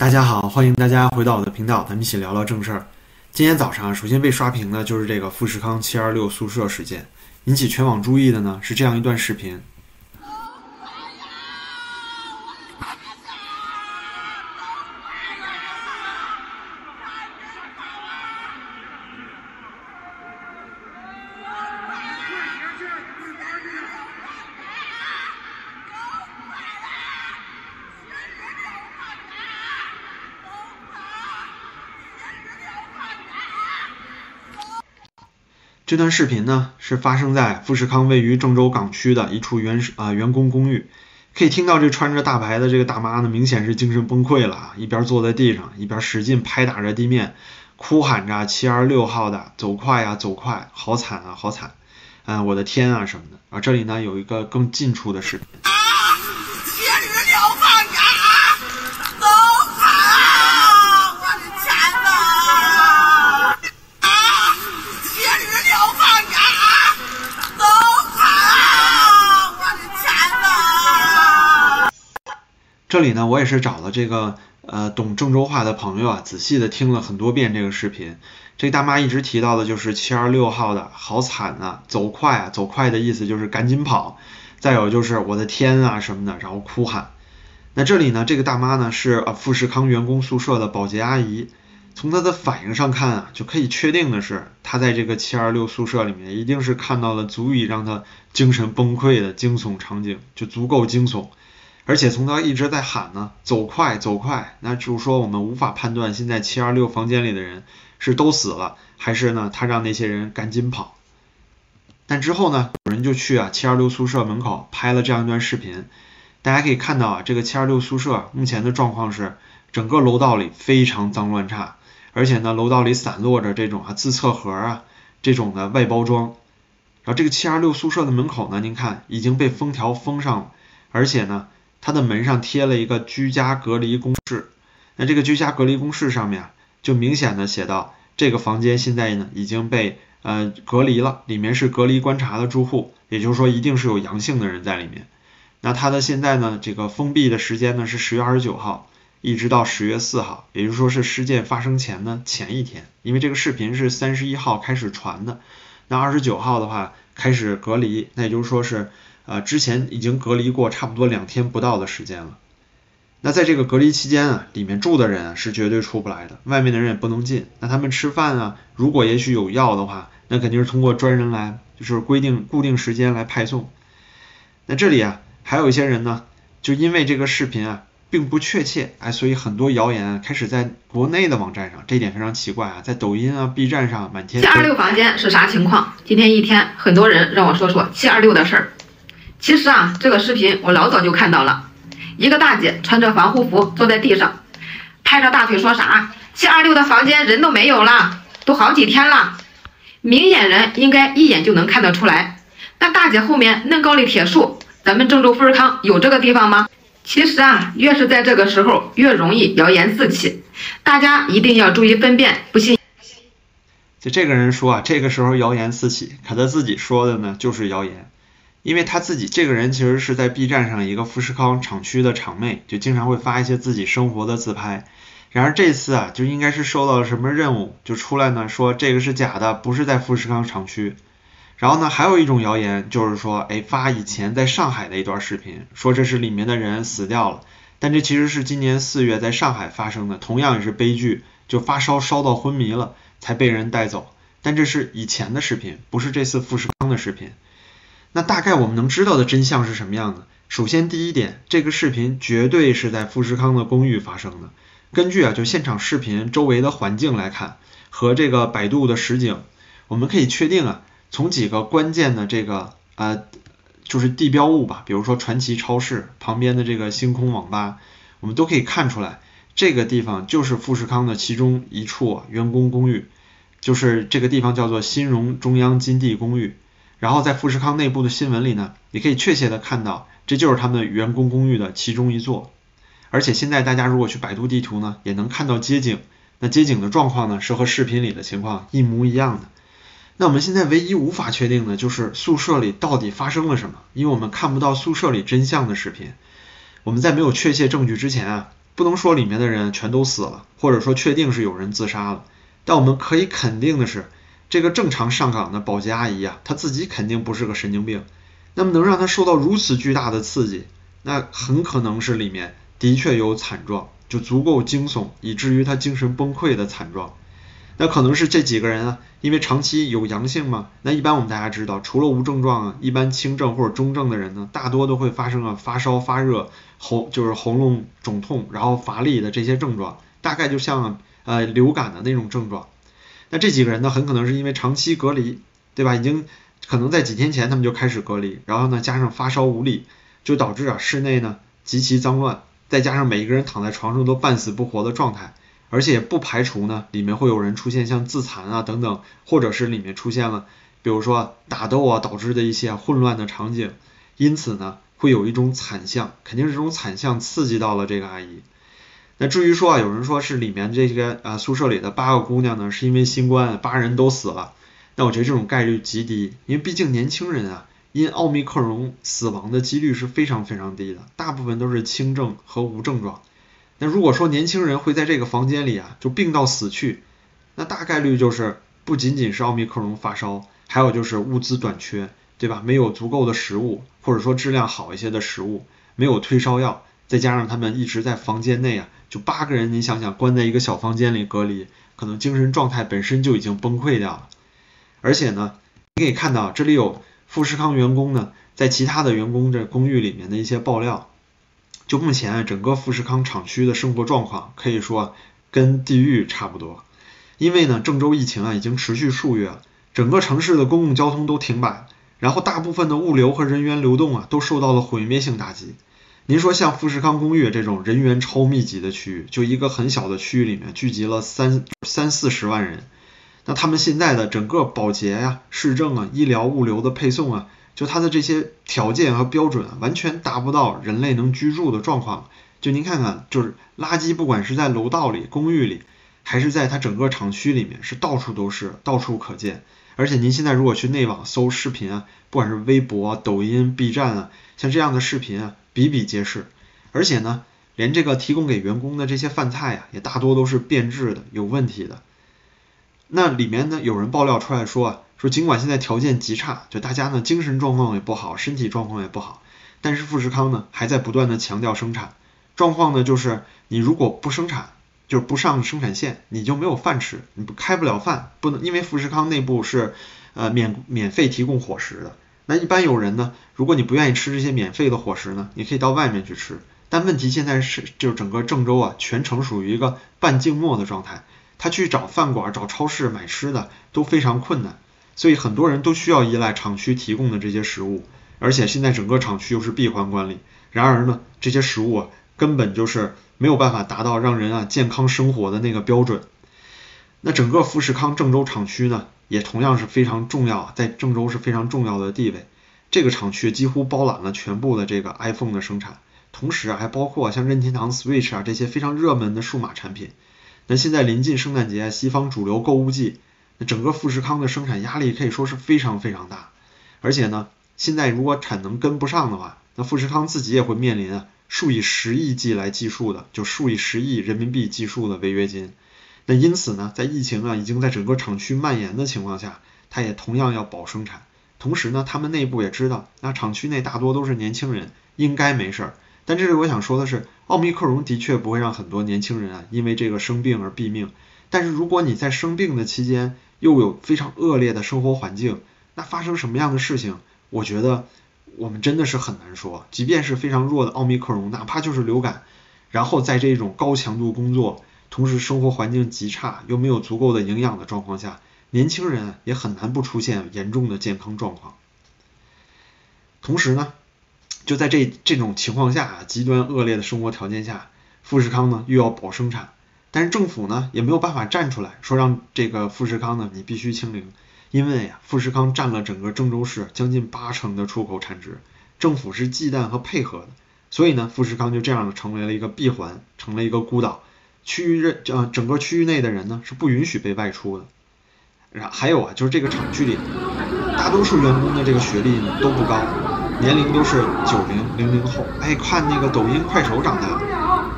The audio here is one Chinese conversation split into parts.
大家好，欢迎大家回到我的频道，咱们一起聊聊正事儿。今天早上，首先被刷屏的就是这个富士康七二六宿舍事件，引起全网注意的呢是这样一段视频。这段视频呢是发生在富士康位于郑州港区的一处员啊员工公寓，可以听到这穿着大白的这个大妈呢，明显是精神崩溃了啊，一边坐在地上，一边使劲拍打着地面，哭喊着七二六号的走快呀走快，好惨啊好惨，啊我的天啊什么的啊，这里呢有一个更近处的视频。这里呢，我也是找了这个呃懂郑州话的朋友啊，仔细的听了很多遍这个视频。这大妈一直提到的就是七二六号的好惨啊，走快啊，走快的意思就是赶紧跑。再有就是我的天啊什么的，然后哭喊。那这里呢，这个大妈呢是呃富士康员工宿舍的保洁阿姨。从她的反应上看啊，就可以确定的是，她在这个七二六宿舍里面一定是看到了足以让她精神崩溃的惊悚场景，就足够惊悚。而且从他一直在喊呢，走快走快，那就是说我们无法判断现在七二六房间里的人是都死了，还是呢他让那些人赶紧跑。但之后呢，有人就去啊七二六宿舍门口拍了这样一段视频，大家可以看到啊这个七二六宿舍目前的状况是整个楼道里非常脏乱差，而且呢楼道里散落着这种啊自测盒啊这种的外包装，然后这个七二六宿舍的门口呢，您看已经被封条封上了，而且呢。它的门上贴了一个居家隔离公示，那这个居家隔离公示上面就明显的写到，这个房间现在呢已经被呃隔离了，里面是隔离观察的住户，也就是说一定是有阳性的人在里面。那它的现在呢这个封闭的时间呢是十月二十九号，一直到十月四号，也就是说是事件发生前的前一天，因为这个视频是三十一号开始传的，那二十九号的话开始隔离，那也就是说是。啊，之前已经隔离过差不多两天不到的时间了。那在这个隔离期间啊，里面住的人是绝对出不来的，外面的人也不能进。那他们吃饭啊，如果也许有药的话，那肯定是通过专人来，就是规定固定时间来派送。那这里啊，还有一些人呢，就因为这个视频啊并不确切，哎，所以很多谣言开始在国内的网站上，这一点非常奇怪啊，在抖音啊、B 站上满天。七二六房间是啥情况？今天一天，很多人让我说说七二六的事儿。其实啊，这个视频我老早就看到了，一个大姐穿着防护服坐在地上，拍着大腿说啥？七二六的房间人都没有了，都好几天了，明眼人应该一眼就能看得出来。那大姐后面恁高的铁树，咱们郑州富士康有这个地方吗？其实啊，越是在这个时候，越容易谣言四起，大家一定要注意分辨，不信。就这个人说啊，这个时候谣言四起，可他自己说的呢，就是谣言。因为他自己这个人其实是在 B 站上一个富士康厂区的厂妹，就经常会发一些自己生活的自拍。然而这次啊，就应该是受到了什么任务，就出来呢说这个是假的，不是在富士康厂区。然后呢，还有一种谣言就是说，哎，发以前在上海的一段视频，说这是里面的人死掉了。但这其实是今年四月在上海发生的，同样也是悲剧，就发烧烧到昏迷了才被人带走。但这是以前的视频，不是这次富士康的视频。那大概我们能知道的真相是什么样的？首先，第一点，这个视频绝对是在富士康的公寓发生的。根据啊，就现场视频周围的环境来看，和这个百度的实景，我们可以确定啊，从几个关键的这个呃，就是地标物吧，比如说传奇超市旁边的这个星空网吧，我们都可以看出来，这个地方就是富士康的其中一处员工公寓，就是这个地方叫做新荣中央金地公寓。然后在富士康内部的新闻里呢，也可以确切的看到，这就是他们员工公寓的其中一座。而且现在大家如果去百度地图呢，也能看到街景，那街景的状况呢是和视频里的情况一模一样的。那我们现在唯一无法确定的就是宿舍里到底发生了什么，因为我们看不到宿舍里真相的视频。我们在没有确切证据之前啊，不能说里面的人全都死了，或者说确定是有人自杀了，但我们可以肯定的是，这个正常上岗的保洁阿姨啊，她自己肯定不是个神经病。那么能让她受到如此巨大的刺激，那很可能是里面的确有惨状，就足够惊悚，以至于她精神崩溃的惨状。那可能是这几个人啊，因为长期有阳性嘛。那一般我们大家知道，除了无症状啊，一般轻症或者中症的人呢，大多都会发生啊发烧、发热、喉就是喉咙肿痛，然后乏力的这些症状，大概就像呃流感的那种症状。那这几个人呢，很可能是因为长期隔离，对吧？已经可能在几天前他们就开始隔离，然后呢加上发烧无力，就导致啊室内呢极其脏乱，再加上每一个人躺在床上都半死不活的状态。而且也不排除呢，里面会有人出现像自残啊等等，或者是里面出现了，比如说打斗啊导致的一些混乱的场景，因此呢，会有一种惨象，肯定是这种惨象刺激到了这个阿姨。那至于说啊，有人说是里面这些啊宿舍里的八个姑娘呢，是因为新冠八人都死了，那我觉得这种概率极低，因为毕竟年轻人啊，因奥密克戎死亡的几率是非常非常低的，大部分都是轻症和无症状。那如果说年轻人会在这个房间里啊，就病到死去，那大概率就是不仅仅是奥密克戎发烧，还有就是物资短缺，对吧？没有足够的食物，或者说质量好一些的食物，没有退烧药，再加上他们一直在房间内啊，就八个人，你想想关在一个小房间里隔离，可能精神状态本身就已经崩溃掉了。而且呢，你可以看到这里有富士康员工呢，在其他的员工这公寓里面的一些爆料。就目前整个富士康厂区的生活状况，可以说跟地狱差不多。因为呢，郑州疫情啊已经持续数月了，整个城市的公共交通都停摆，然后大部分的物流和人员流动啊都受到了毁灭性打击。您说像富士康公寓这种人员超密集的区域，就一个很小的区域里面聚集了三三四十万人，那他们现在的整个保洁呀、市政啊、医疗物流的配送啊。就它的这些条件和标准完全达不到人类能居住的状况。就您看看，就是垃圾，不管是在楼道里、公寓里，还是在它整个厂区里面，是到处都是，到处可见。而且您现在如果去内网搜视频啊，不管是微博、抖音、B 站啊，像这样的视频啊，比比皆是。而且呢，连这个提供给员工的这些饭菜啊，也大多都是变质的、有问题的。那里面呢，有人爆料出来说啊。说尽管现在条件极差，就大家呢精神状况也不好，身体状况也不好，但是富士康呢还在不断的强调生产。状况呢就是你如果不生产，就是不上生产线，你就没有饭吃，你不开不了饭，不能因为富士康内部是呃免免费提供伙食的。那一般有人呢，如果你不愿意吃这些免费的伙食呢，你可以到外面去吃。但问题现在是就是整个郑州啊全程属于一个半静默的状态，他去找饭馆、找超市买吃的都非常困难。所以很多人都需要依赖厂区提供的这些食物，而且现在整个厂区又是闭环管理。然而呢，这些食物啊根本就是没有办法达到让人啊健康生活的那个标准。那整个富士康郑州厂区呢，也同样是非常重要，在郑州是非常重要的地位。这个厂区几乎包揽了全部的这个 iPhone 的生产，同时啊还包括像任天堂 Switch 啊这些非常热门的数码产品。那现在临近圣诞节，西方主流购物季。那整个富士康的生产压力可以说是非常非常大，而且呢，现在如果产能跟不上的话，那富士康自己也会面临啊数以十亿计来计数的，就数以十亿人民币计数的违约金。那因此呢，在疫情啊已经在整个厂区蔓延的情况下，它也同样要保生产。同时呢，他们内部也知道，那厂区内大多都是年轻人，应该没事儿。但这里我想说的是，奥密克戎的确不会让很多年轻人啊因为这个生病而毙命。但是如果你在生病的期间，又有非常恶劣的生活环境，那发生什么样的事情，我觉得我们真的是很难说。即便是非常弱的奥密克戎，哪怕就是流感，然后在这种高强度工作，同时生活环境极差，又没有足够的营养的状况下，年轻人也很难不出现严重的健康状况。同时呢，就在这这种情况下，极端恶劣的生活条件下，富士康呢又要保生产。但是政府呢也没有办法站出来说让这个富士康呢你必须清零，因为呀富士康占了整个郑州市将近八成的出口产值，政府是忌惮和配合的，所以呢富士康就这样成为了一个闭环，成了一个孤岛，区域任呃整个区域内的人呢是不允许被外出的。然还有啊就是这个厂区里，大多数员工的这个学历呢都不高，年龄都是九零零零后，哎看那个抖音快手长大的。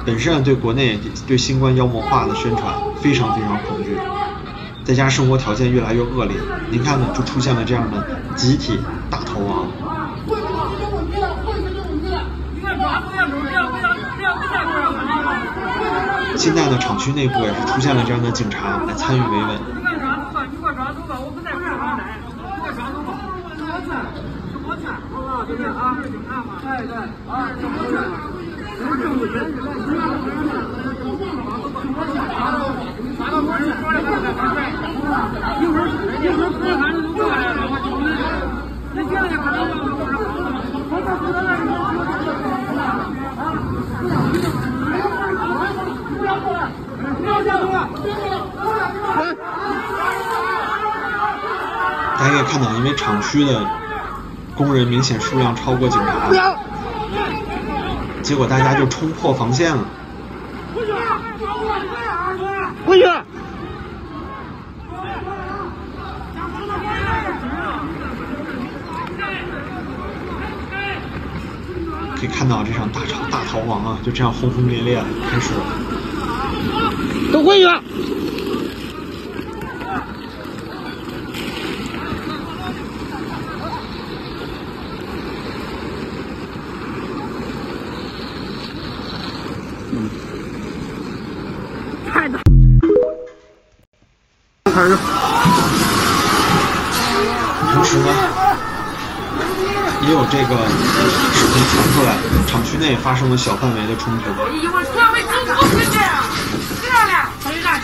本身对国内对新冠妖魔化的宣传非常非常恐惧，再加上生活条件越来越恶劣，您看呢，就出现了这样的集体大逃亡。现在呢，厂区内部也是出现了这样的警察来参与维稳。大家可以看到，因为厂区的工人明显数量超过警察，结果大家就冲破防线了。回去。可以看到这场大逃大逃亡啊，就这样轰轰烈烈的开始了。都回去。太大。开始。同时呢，也有这个视频传出来，厂区内发生了小范围的冲突。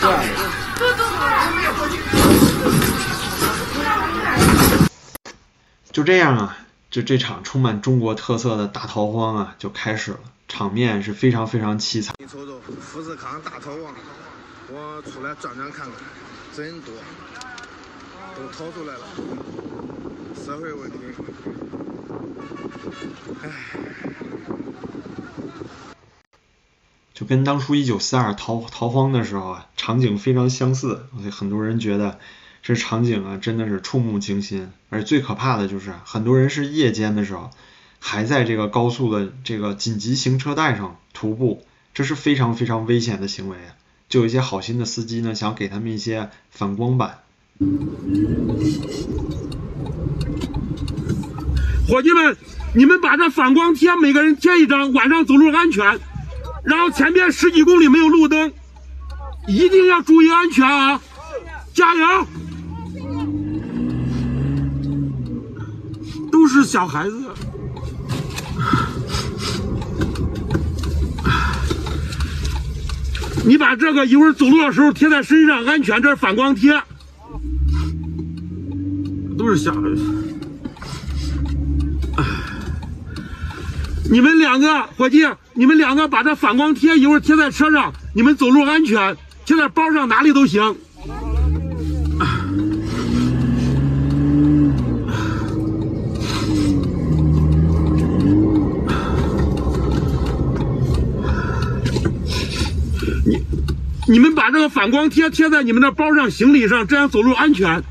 就这样啊，就这场充满中国特色的大逃荒啊，就开始了，场面是非常非常凄惨。你瞅瞅，富士康大逃亡，我出来转转看看，真多，都逃出来了，社会问题，唉。就跟当初一九四二逃逃荒的时候啊，场景非常相似，所以很多人觉得这场景啊真的是触目惊心。而最可怕的就是很多人是夜间的时候还在这个高速的这个紧急行车带上徒步，这是非常非常危险的行为！就有一些好心的司机呢，想给他们一些反光板。伙计们，你们把这反光贴每个人贴一张，晚上走路安全。然后前边十几公里没有路灯，一定要注意安全啊！加油！都是小孩子，你把这个一会儿走路的时候贴在身上，安全。这是反光贴，都是小孩子。你们两个伙计，你们两个把这反光贴一会儿贴在车上，你们走路安全，贴在包上哪里都行。你你们把这个反光贴贴在你们的包上、行李上，这样走路安全。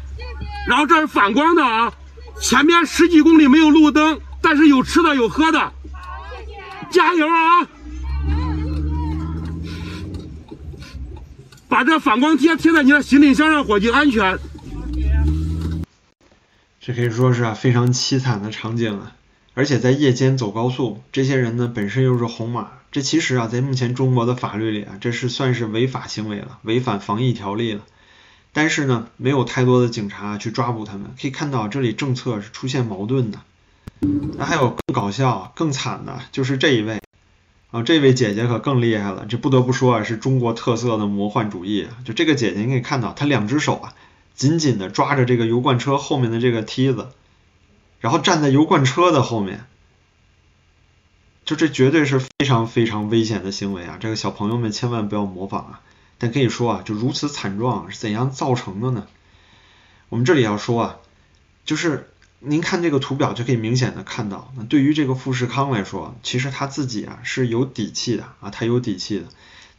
然后这是反光的啊，前面十几公里没有路灯，但是有吃的有喝的。加油啊！把这反光贴贴在你的行李箱上，伙计，安全。这可以说是啊非常凄惨的场景啊！而且在夜间走高速，这些人呢本身又是红码，这其实啊在目前中国的法律里啊，这是算是违法行为了，违反防疫条例了。但是呢，没有太多的警察去抓捕他们，可以看到这里政策是出现矛盾的。那还有更搞笑、更惨的，就是这一位啊，这位姐姐可更厉害了，这不得不说啊，是中国特色的魔幻主义。就这个姐姐，你可以看到，她两只手啊，紧紧的抓着这个油罐车后面的这个梯子，然后站在油罐车的后面，就这绝对是非常非常危险的行为啊！这个小朋友们千万不要模仿啊！但可以说啊，就如此惨状是怎样造成的呢？我们这里要说啊，就是。您看这个图表就可以明显的看到，那对于这个富士康来说，其实他自己啊是有底气的啊，他有底气的，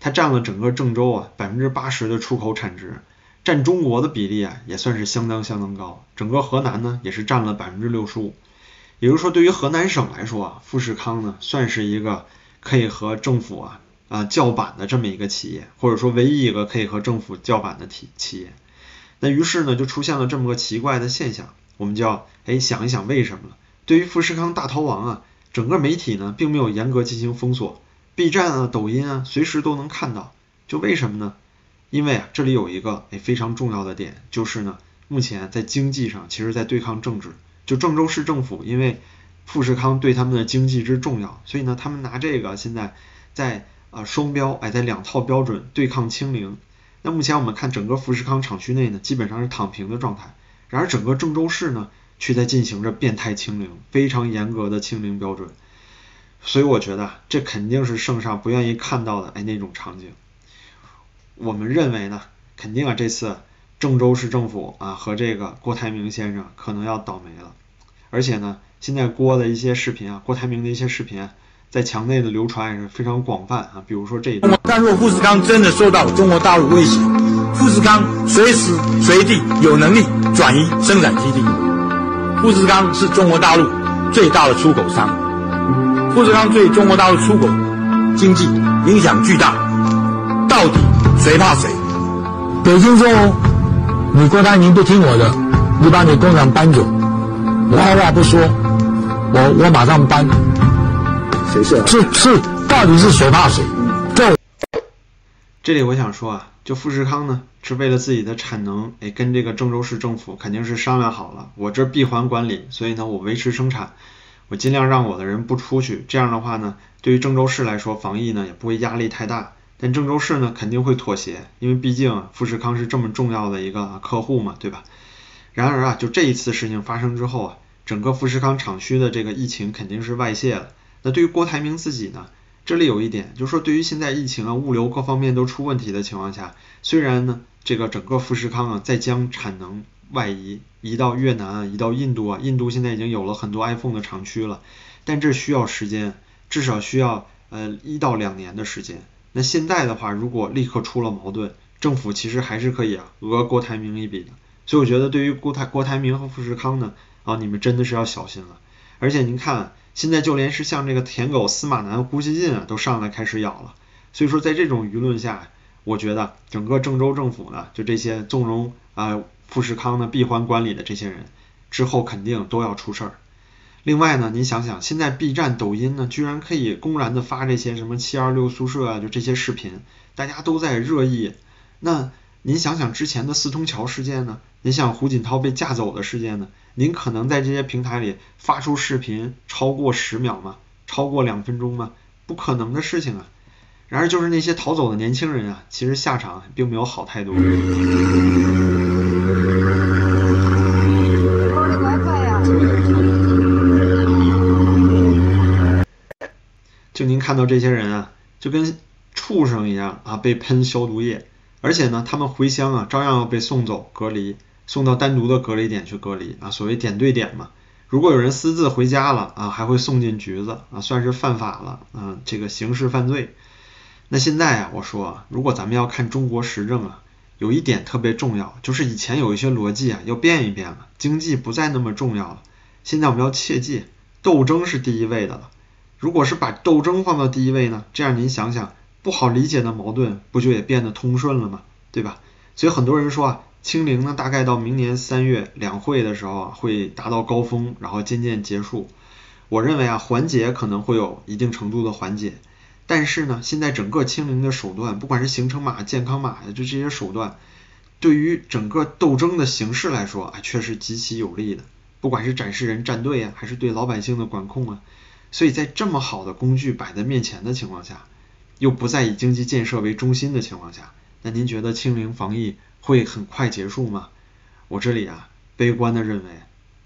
他占了整个郑州啊百分之八十的出口产值，占中国的比例啊也算是相当相当高，整个河南呢也是占了百分之六十五，也就是说对于河南省来说啊，富士康呢算是一个可以和政府啊啊叫板的这么一个企业，或者说唯一一个可以和政府叫板的企企业。那于是呢，就出现了这么个奇怪的现象，我们就要哎想一想为什么了。对于富士康大逃亡啊，整个媒体呢并没有严格进行封锁，B 站啊、抖音啊随时都能看到，就为什么呢？因为啊这里有一个哎非常重要的点，就是呢目前在经济上其实在对抗政治，就郑州市政府因为富士康对他们的经济之重要，所以呢他们拿这个现在在啊双标哎在两套标准对抗清零。那目前我们看整个富士康厂区内呢基本上是躺平的状态，然而整个郑州市呢却在进行着变态清零，非常严格的清零标准。所以我觉得这肯定是圣上不愿意看到的哎那种场景。我们认为呢，肯定啊这次郑州市政府啊和这个郭台铭先生可能要倒霉了，而且呢，现在郭的一些视频啊，郭台铭的一些视频在墙内的流传也是非常广泛啊，比如说这一段。但若富士康真的受到中国大陆威胁，富士康随时随地有能力转移生产基地。富士康是中国大陆最大的出口商，富士康对中国大陆出口经济影响巨大，到底？谁怕谁？北京说，你郭台铭不听我的，你把你工厂搬走，我二话不说，我我马上搬。谁是？是是，到底是谁怕谁？这这里我想说啊，就富士康呢，是为了自己的产能，哎，跟这个郑州市政府肯定是商量好了，我这闭环管理，所以呢，我维持生产，我尽量让我的人不出去，这样的话呢，对于郑州市来说，防疫呢也不会压力太大。但郑州市呢肯定会妥协，因为毕竟富士康是这么重要的一个客户嘛，对吧？然而啊，就这一次事情发生之后啊，整个富士康厂区的这个疫情肯定是外泄了。那对于郭台铭自己呢，这里有一点，就是说对于现在疫情啊、物流各方面都出问题的情况下，虽然呢这个整个富士康啊在将产能外移，移到越南啊、移到印度啊，印度现在已经有了很多 iPhone 的厂区了，但这需要时间，至少需要呃一到两年的时间。那现在的话，如果立刻出了矛盾，政府其实还是可以啊讹郭台铭一笔的。所以我觉得对于郭台郭台铭和富士康呢，啊你们真的是要小心了。而且您看，现在就连是像这个舔狗司马南、胡锡进啊，都上来开始咬了。所以说在这种舆论下，我觉得整个郑州政府呢，就这些纵容啊富士康的闭环管理的这些人，之后肯定都要出事儿。另外呢，您想想，现在 B 站、抖音呢，居然可以公然的发这些什么七二六宿舍啊，就这些视频，大家都在热议。那您想想之前的四通桥事件呢？您想胡锦涛被架走的事件呢？您可能在这些平台里发出视频超过十秒吗？超过两分钟吗？不可能的事情啊！然而就是那些逃走的年轻人啊，其实下场并没有好太多。就您看到这些人啊，就跟畜生一样啊，被喷消毒液，而且呢，他们回乡啊，照样要被送走隔离，送到单独的隔离点去隔离啊，所谓点对点嘛。如果有人私自回家了啊，还会送进局子啊，算是犯法了啊，这个刑事犯罪。那现在啊，我说，如果咱们要看中国时政啊，有一点特别重要，就是以前有一些逻辑啊，要变一变了，经济不再那么重要了。现在我们要切记，斗争是第一位的了。如果是把斗争放到第一位呢？这样您想想，不好理解的矛盾不就也变得通顺了吗？对吧？所以很多人说啊，清零呢大概到明年三月两会的时候啊会达到高峰，然后渐渐结束。我认为啊缓解可能会有一定程度的缓解，但是呢现在整个清零的手段，不管是行程码、健康码呀，就这些手段，对于整个斗争的形式来说啊却是极其有利的，不管是展示人站队呀，还是对老百姓的管控啊。所以在这么好的工具摆在面前的情况下，又不再以经济建设为中心的情况下，那您觉得清零防疫会很快结束吗？我这里啊，悲观的认为，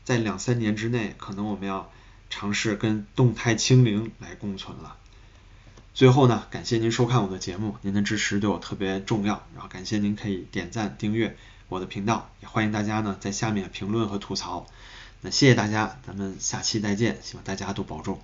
在两三年之内，可能我们要尝试跟动态清零来共存了。最后呢，感谢您收看我的节目，您的支持对我特别重要，然后感谢您可以点赞订阅我的频道，也欢迎大家呢在下面评论和吐槽。那谢谢大家，咱们下期再见，希望大家都保重。